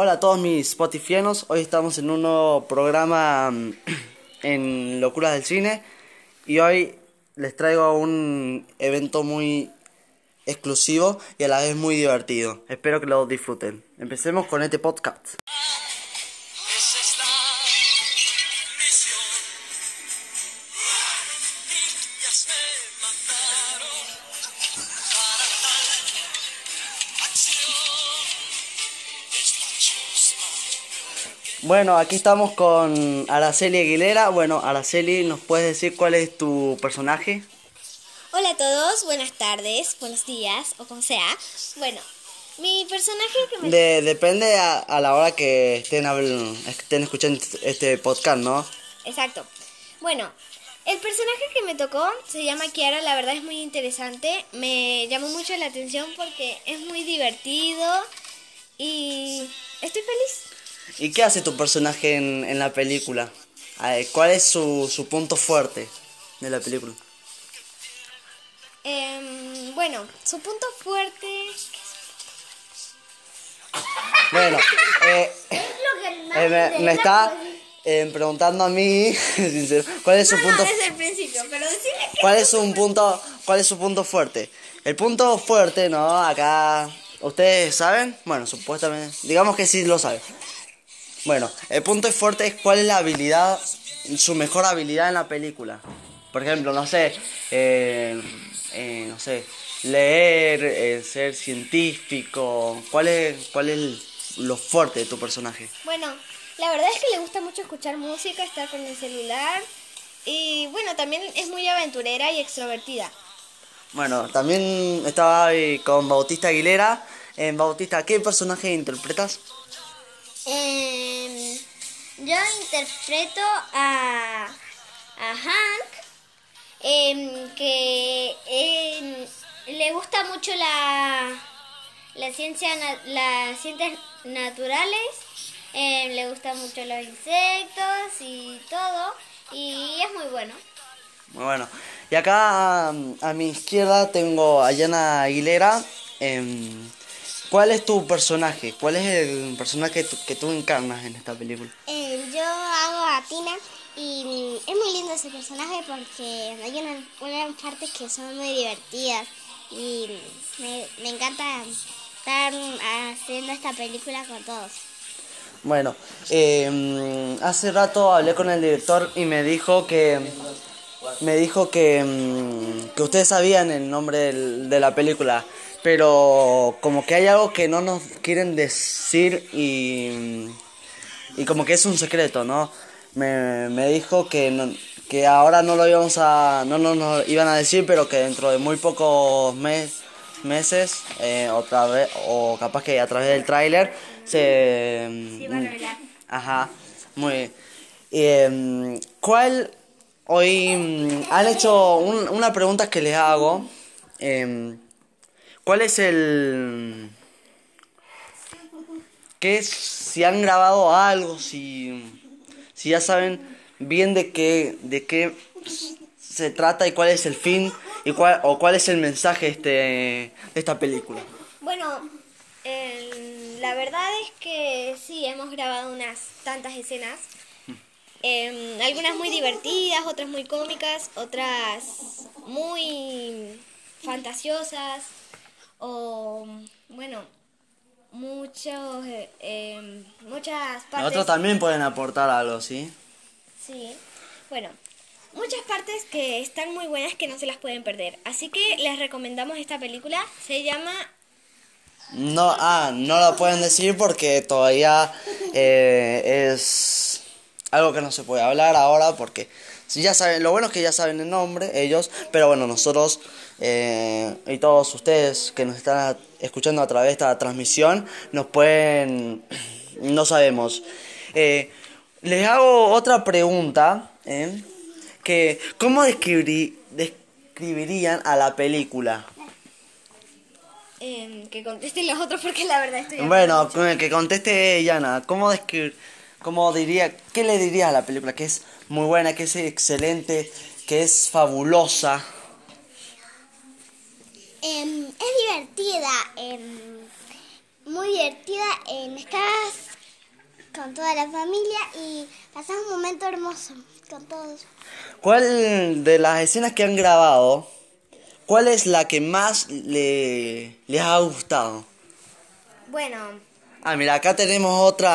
Hola a todos mis Spotifyanos, hoy estamos en un nuevo programa mm, en Locuras del Cine y hoy les traigo un evento muy exclusivo y a la vez muy divertido. Espero que lo disfruten. Empecemos con este podcast. Bueno, aquí estamos con Araceli Aguilera. Bueno, Araceli, ¿nos puedes decir cuál es tu personaje? Hola a todos, buenas tardes, buenos días o como sea. Bueno, mi personaje que me... De- depende a, a la hora que estén, estén escuchando este podcast, ¿no? Exacto. Bueno, el personaje que me tocó se llama Kiara, la verdad es muy interesante. Me llamó mucho la atención porque es muy divertido y estoy feliz. ¿Y qué hace tu personaje en, en la película? Ver, ¿Cuál es su, su punto fuerte de la película? Em, bueno, su punto fuerte... Bueno, eh, eh, me, me está eh, preguntando a mí, ¿cuál es su punto desde el principio, pero. ¿Cuál es un punto, cuál es su punto fuerte? El punto fuerte, ¿no? Acá, ¿ustedes saben? Bueno, supuestamente, digamos que sí lo saben. Bueno, el punto fuerte es cuál es la habilidad, su mejor habilidad en la película. Por ejemplo, no sé, eh, eh, no sé, leer, eh, ser científico. ¿Cuál es, cuál es lo fuerte de tu personaje? Bueno, la verdad es que le gusta mucho escuchar música, estar con el celular y bueno, también es muy aventurera y extrovertida. Bueno, también estaba ahí con Bautista Aguilera. En Bautista, ¿qué personaje interpretas? Em, yo interpreto a, a Hank, em, que em, le gusta mucho la, la ciencia, las ciencias naturales, le gustan mucho los insectos y todo, y es muy bueno. Muy bueno. Y acá a mi izquierda tengo a Yana Aguilera. ¿Cuál es tu personaje? ¿Cuál es el personaje que tú, que tú encarnas en esta película? Eh, yo hago a Tina y es muy lindo ese personaje porque hay una- unas partes que son muy divertidas y me, me encanta estar haciendo esta película con todos. Bueno, em, hace rato hablé con el director y me dijo que me dijo que, em, que ustedes sabían el nombre de la película, pero como que hay algo que no nos quieren decir y, y como que es un secreto, ¿no? Me, me dijo que, no- que ahora no lo íbamos a, no nos lo iban a decir, pero que dentro de muy pocos mes- meses, eh, otra vez, o capaz que a través del tráiler, se... Ajá, muy bien. Y, em, ¿Cuál hoy mm, han hecho un- una pregunta que les hago? em, ¿Cuál es el qué es si han grabado algo, si si ya saben bien de qué de qué se trata y cuál es el fin y cuál o cuál es el mensaje este de esta película? Bueno, la verdad es que sí, hemos grabado unas tantas escenas. Em, algunas muy divertidas, otras muy cómicas, otras muy fantasiosas o, bueno, muchos, eh, em, muchas partes... Nosotros también pueden aportar algo, ¿sí? Sí, bueno, muchas partes que están muy buenas que no se las pueden perder. Así que les recomendamos esta película. Se llama No, ah, no lo pueden decir porque todavía eh, es algo que no se puede hablar ahora porque si ya saben, lo bueno es que ya saben el nombre ellos, pero bueno, nosotros eh, y todos ustedes que nos están escuchando a través de esta transmisión nos pueden, no sabemos. Eh, les hago otra pregunta, ¿eh? que ¿cómo describiri- describirían a la película? em, que contesten los otros porque la verdad estoy... Bueno, con el que conteste Yana, ¿cómo describir, cómo diría, qué le diría a la película? Que es muy buena, que es excelente, que es fabulosa. Em, es divertida, em, muy divertida. em, estás con toda la familia y pasamos un momento hermoso con todos. ¿Cuál de las escenas que han grabado, cuál es la que más le, les ha gustado? Bueno, Ah, mira, acá tenemos otra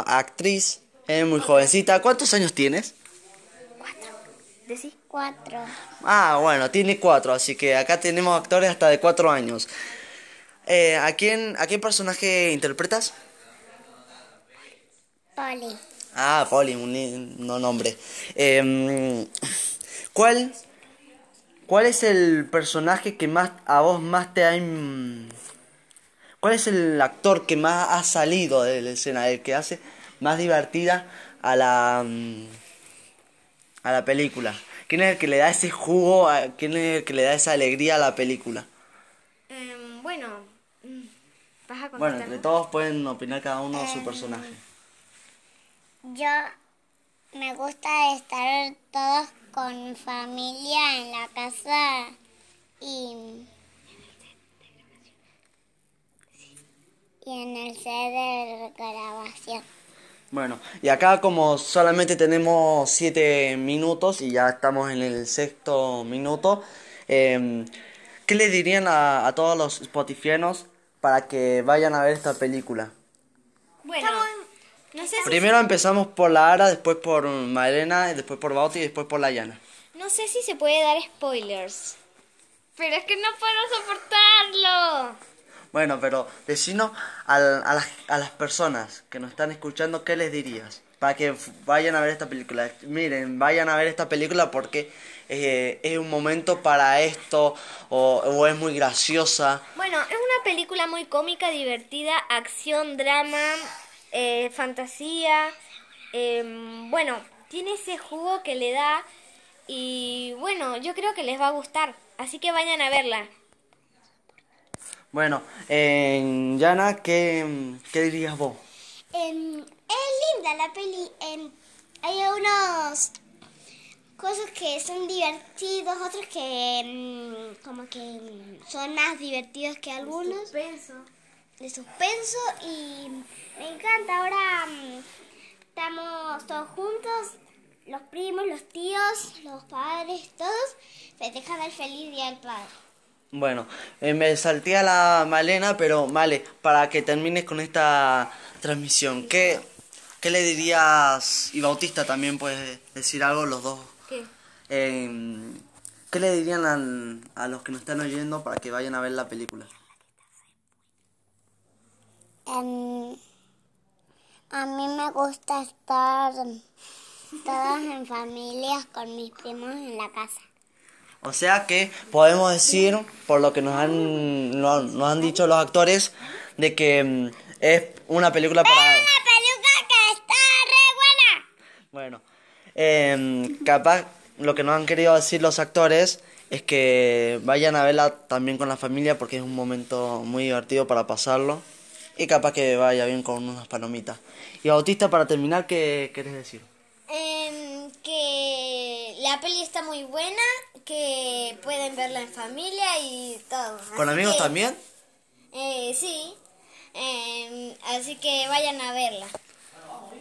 ah, actriz, es muy jovencita. ¿Cuántos años tienes? decí. Cuatro. Ah, bueno, tiene cuatro, así que acá tenemos actores hasta de cuatro años. Eh, ¿a, quién, ¿A qué personaje interpretas? Poli. Ah, Polly, un no nombre. Em, ¿Cuál cuál es el personaje que más a vos más te ha ¿Cuál es el actor que más ha salido de la escena, el que hace más divertida a la mm, a la película? ¿Quién es el que le da ese jugo, a- quién es el que le da esa alegría a la película? Em, bueno, mm, ¿vas a Bueno, entre todos pueden opinar cada uno su personaje. Yo me gusta estar todos con familia en la casa y, y en el set de grabación. Bueno, y acá como solamente tenemos 7 minutos y ya estamos en el sexto minuto, em, ¿qué le dirían a, a todos los spotifianos para que vayan a ver esta película? Bueno, no sé, si, Primero empezamos por la Ara, después por Malena, después por Bauti y después por la Yana. no sé si se puede dar spoilers. Pero es que no puedo soportarlo. Bueno, pero decinos al- a, las, a las personas que nos están escuchando, ¿qué les dirías? Para que vayan a ver esta película. Miren, vayan a ver esta película porque eh, es un momento para esto o, o es muy graciosa. Bueno, es una película muy cómica, divertida, acción, drama, eh, fantasía. em, bueno, tiene ese jugo que le da y bueno, yo creo que les va a gustar. Así que vayan a verla. Bueno, eh, Yana, ¿qué, ¿qué dirías vos? Em, es linda la peli. em, hay unos cosas que son divertidos, otros que em, como que son más divertidos que algunos. de suspenso y me encanta. Ahora estamos todos juntos, los primos, los tíos, los padres, todos festejando el feliz día del padre. Bueno, eh, me salté a la Malena, pero Male, para que termines con esta transmisión, ¿qué, qué le dirías? Y Bautista también puedes decir algo, los dos. ¿Qué? Eh, ¿Qué le dirían al- a los que nos están oyendo para que vayan a ver la película? Em, a mí me gusta estar todas en familias con mis primos en la casa. O sea que podemos decir, por lo que nos han, no- nos han dicho los actores, de que mm, es una película para... ¡Una peluca que está re buena! Bueno, em, capaz lo que nos han querido decir los actores es que vayan a verla también con la familia porque es un momento muy divertido para pasarlo y capaz que vaya bien con unas palomitas. Y Bautista, para terminar, ¿qué querés decir? Em, que la peli está muy buena, que pueden verla en familia y todo. ¿Con Así amigos que, también? eh, sí. Em, así que vayan a verla.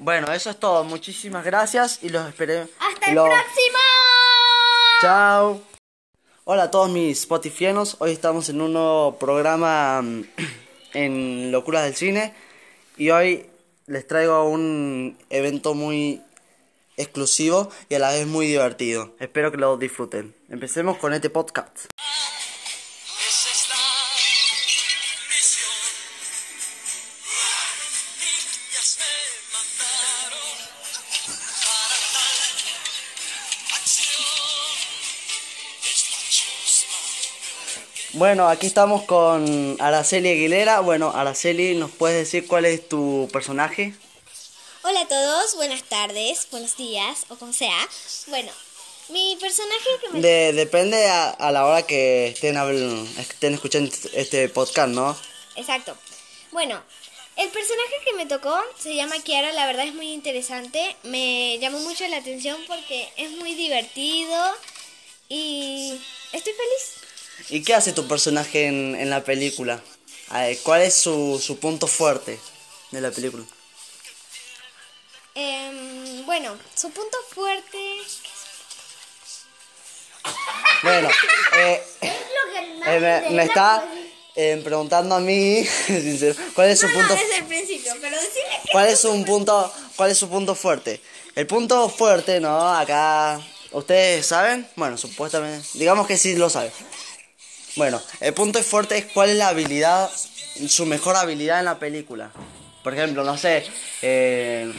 Bueno, eso es todo. Muchísimas gracias y los esperé. ¡Hasta el los- próximo! Chao. Hola a todos mis spotifianos. Hoy estamos en un nuevo programa mm, en Locuras del Cine. Y hoy les traigo un evento muy exclusivo y a la vez muy divertido. Espero que lo disfruten. Empecemos con este podcast. Bueno, aquí estamos con Araceli Aguilera. Bueno, Araceli, ¿nos puedes decir cuál es tu personaje? Hola a todos, buenas tardes, buenos días, o como sea. Bueno, mi personaje que me... De- depende a, a la hora que estén, estén escuchando este podcast, ¿no? Exacto. Bueno, el personaje que me tocó se llama Kiara, la verdad es muy interesante. Me llamó mucho la atención porque es muy divertido y estoy feliz. ¿Y qué hace tu personaje en, en la película? ¿Cuál es su, su punto fuerte de la película? Em, bueno, su punto fuerte... Bueno, eh, eh, me, me está eh, preguntando a mí, sincero, ¿cuál es su No, punto? no, desde el principio, pero que... ¿Cuál es un punto, cuál es su punto fuerte? El punto fuerte, ¿no? Acá, ¿ustedes saben? Bueno, supuestamente, digamos que sí lo saben. Bueno, el punto fuerte es cuál es la habilidad, su mejor habilidad en la película. Por ejemplo, no sé, eh,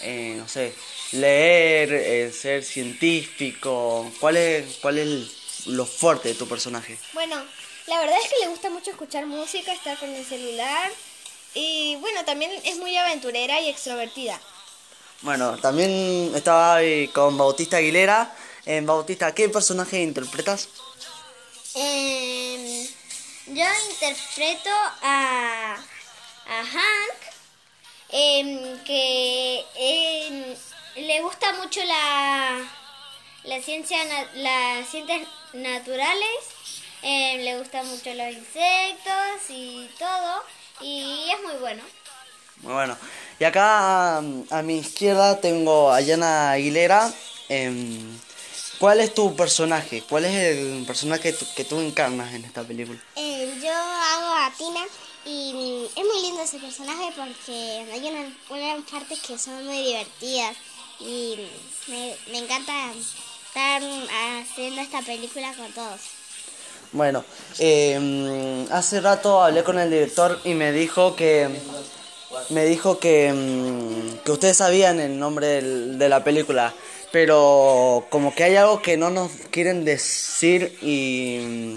eh, no sé, leer, eh, ser científico. ¿Cuál es, cuál es lo fuerte de tu personaje? Bueno, la verdad es que le gusta mucho escuchar música, estar con el celular y bueno, también es muy aventurera y extrovertida. Bueno, también estaba ahí con Bautista Aguilera. En Bautista, ¿qué personaje interpretas? Em, yo interpreto a, a Hank, em, que em, le gusta mucho la, la ciencia, las ciencias naturales, em, le gustan mucho los insectos y todo, y es muy bueno. Muy bueno. Y acá a mi izquierda tengo a Yana Aguilera. ¿Cuál es tu personaje? ¿Cuál es el personaje que tú, que tú encarnas en esta película? Eh, yo hago a Tina y es muy lindo ese personaje porque hay una- unas partes que son muy divertidas y me, me encanta estar haciendo esta película con todos. Bueno, em, hace rato hablé con el director y me dijo que me dijo que, em, que ustedes sabían el nombre de la película, pero como que hay algo que no nos quieren decir y,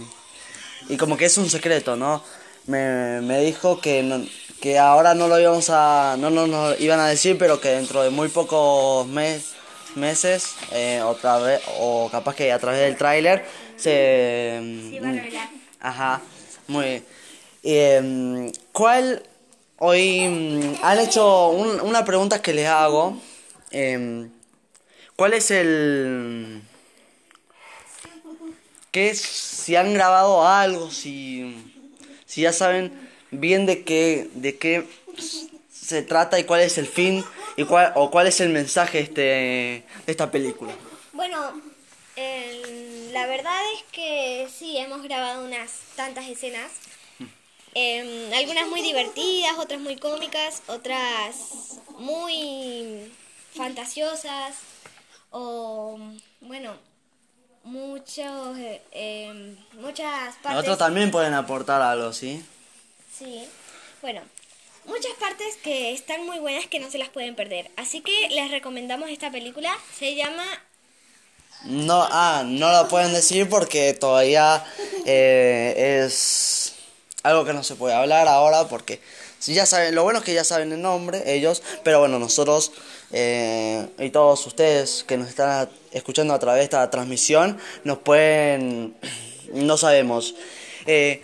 y como que es un secreto, ¿no? Me, me dijo que, no- que ahora no lo íbamos a, no nos lo iban a decir, pero que dentro de muy pocos mes- meses, eh, otra vez, o capaz que a través del tráiler, se... va a revelar. Ajá, muy bien. Em, ¿Cuál hoy mm, han hecho un- una pregunta que les hago? em, ¿Cuál es el qué es si han grabado algo, si si ya saben bien de qué de qué se trata y cuál es el fin y cuál o cuál es el mensaje este de esta película? Bueno, la verdad es que sí, hemos grabado unas tantas escenas. Em, algunas muy divertidas, otras muy cómicas, otras muy fantasiosas o, bueno, muchos, eh, em, muchas partes... Nosotros también pueden aportar algo, ¿sí? Sí, bueno, muchas partes que están muy buenas que no se las pueden perder. Así que les recomendamos esta película. Se llama No, ah, no lo pueden decir porque todavía eh, es algo que no se puede hablar ahora porque ya saben, lo bueno es que ya saben el nombre ellos, pero bueno, nosotros eh, y todos ustedes que nos están escuchando a través de esta transmisión nos pueden, no sabemos. Eh,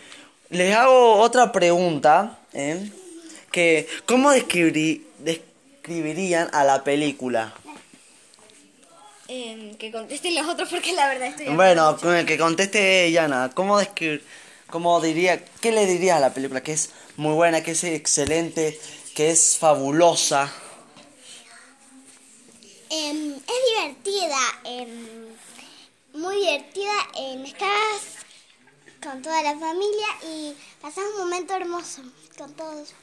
les hago otra pregunta, ¿eh? que ¿cómo describiri- describirían a la película? em, que contesten los otros porque la verdad estoy... Bueno, con el que conteste Yana, ¿cómo describir, cómo diría, qué le diría a la película? Que es muy buena, que es excelente, que es fabulosa. Em, es divertida, em, muy divertida. em, estás con toda la familia y pasas un momento hermoso con todos.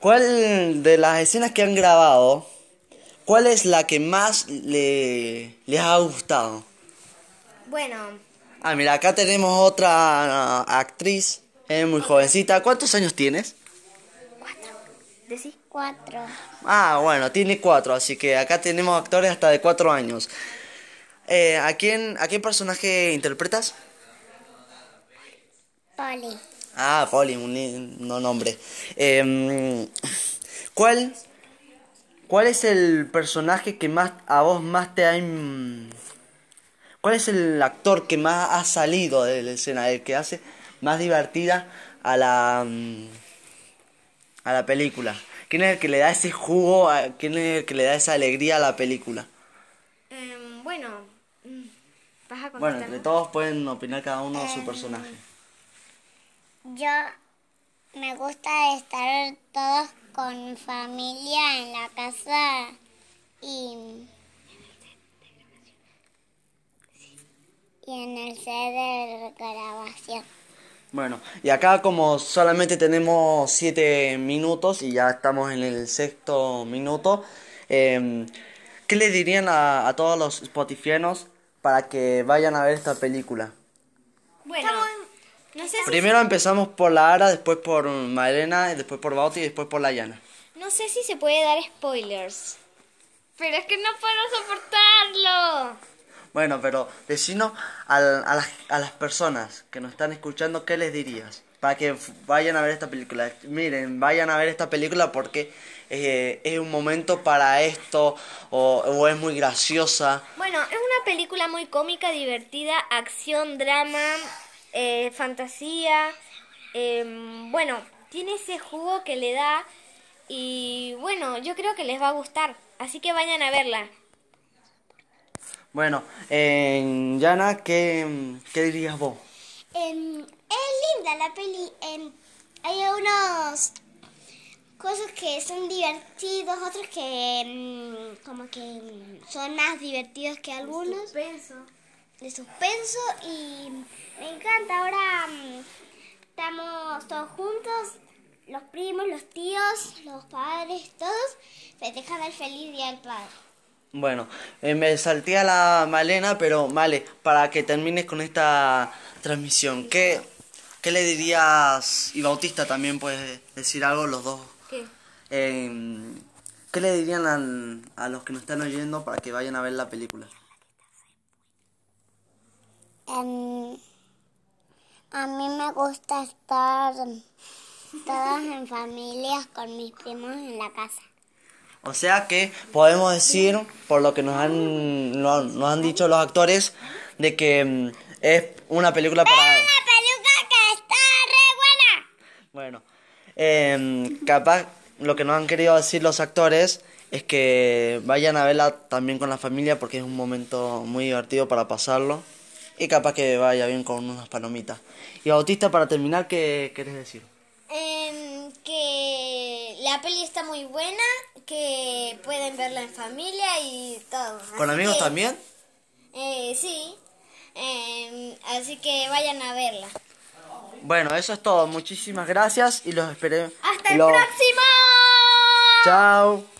¿Cuál de las escenas que han grabado, cuál es la que más le, les ha gustado? Bueno, Ah, mira, acá tenemos otra ah, actriz, eh, muy jovencita. ¿Cuántos años tienes? decí. Cuatro. Ah, bueno, tiene cuatro, así que acá tenemos actores hasta de cuatro años. Eh, ¿a, quién, ¿A qué personaje interpretas? Poli. Ah, Poli, un no nombre. Em, ¿Cuál cuál es el personaje que más a vos más te ha ¿Cuál es el actor que más ha salido de la escena, el que hace más divertida a la mm, a la película? ¿Quién es el que le da ese jugo, a- quién es el que le da esa alegría a la película? Em, bueno, mm, vas a Bueno, entre todos pueden opinar cada uno su personaje. Yo me gusta estar todos con familia en la casa y, y en el set de grabación. Bueno, y acá como solamente tenemos siete minutos y ya estamos en el sexto minuto, eh, ¿qué le dirían a, a todos los spotifianos para que vayan a ver esta película? Bueno, no sé, si, Primero empezamos por la Ara, después por Malena, después por Bauti y después por la Yana. no sé si se puede dar spoilers. Pero es que no puedo soportarlo. Bueno, pero decinos al- a, las, a las personas que nos están escuchando, ¿qué les dirías? Para que vayan a ver esta película. Miren, vayan a ver esta película porque eh, es un momento para esto o, es muy graciosa. Bueno, es una película muy cómica, divertida, acción, drama, eh, fantasía. em, bueno, tiene ese jugo que le da y bueno, yo creo que les va a gustar. Así que vayan a verla. Bueno, eh, Yana, ¿qué, ¿qué dirías vos? Em, es linda la peli. em, hay unos cosas que son divertidos, otros que em, como que son más divertidos que algunos. De suspenso y me encanta. Ahora estamos todos juntos, los primos, los tíos, los padres, todos festejando el feliz día del padre. Bueno, eh, me salté a la Malena, pero Male, para que termines con esta transmisión, ¿qué, qué le dirías, y Bautista también puede decir algo, los dos, ¿Qué? eh, ¿qué le dirían al- a los que nos están oyendo para que vayan a ver la película? Em, a mí me gusta estar todos en familias con mis primos en la casa. O sea que podemos decir, por lo que nos han, nos han dicho los actores, de que mm, es una película para... peluca que está re buena! Bueno, em, capaz lo que nos han querido decir los actores es que vayan a verla también con la familia porque es un momento muy divertido para pasarlo y capaz que vaya bien con unas palomitas. Y Bautista, para terminar, ¿qué querés decir? La peli está muy buena, que pueden verla en familia y todo. ¿Con Así amigos que, también? eh, sí. Em, así que vayan a verla. Bueno, eso es todo. Muchísimas gracias y los esperé. ¡Hasta el los- próximo! Chao.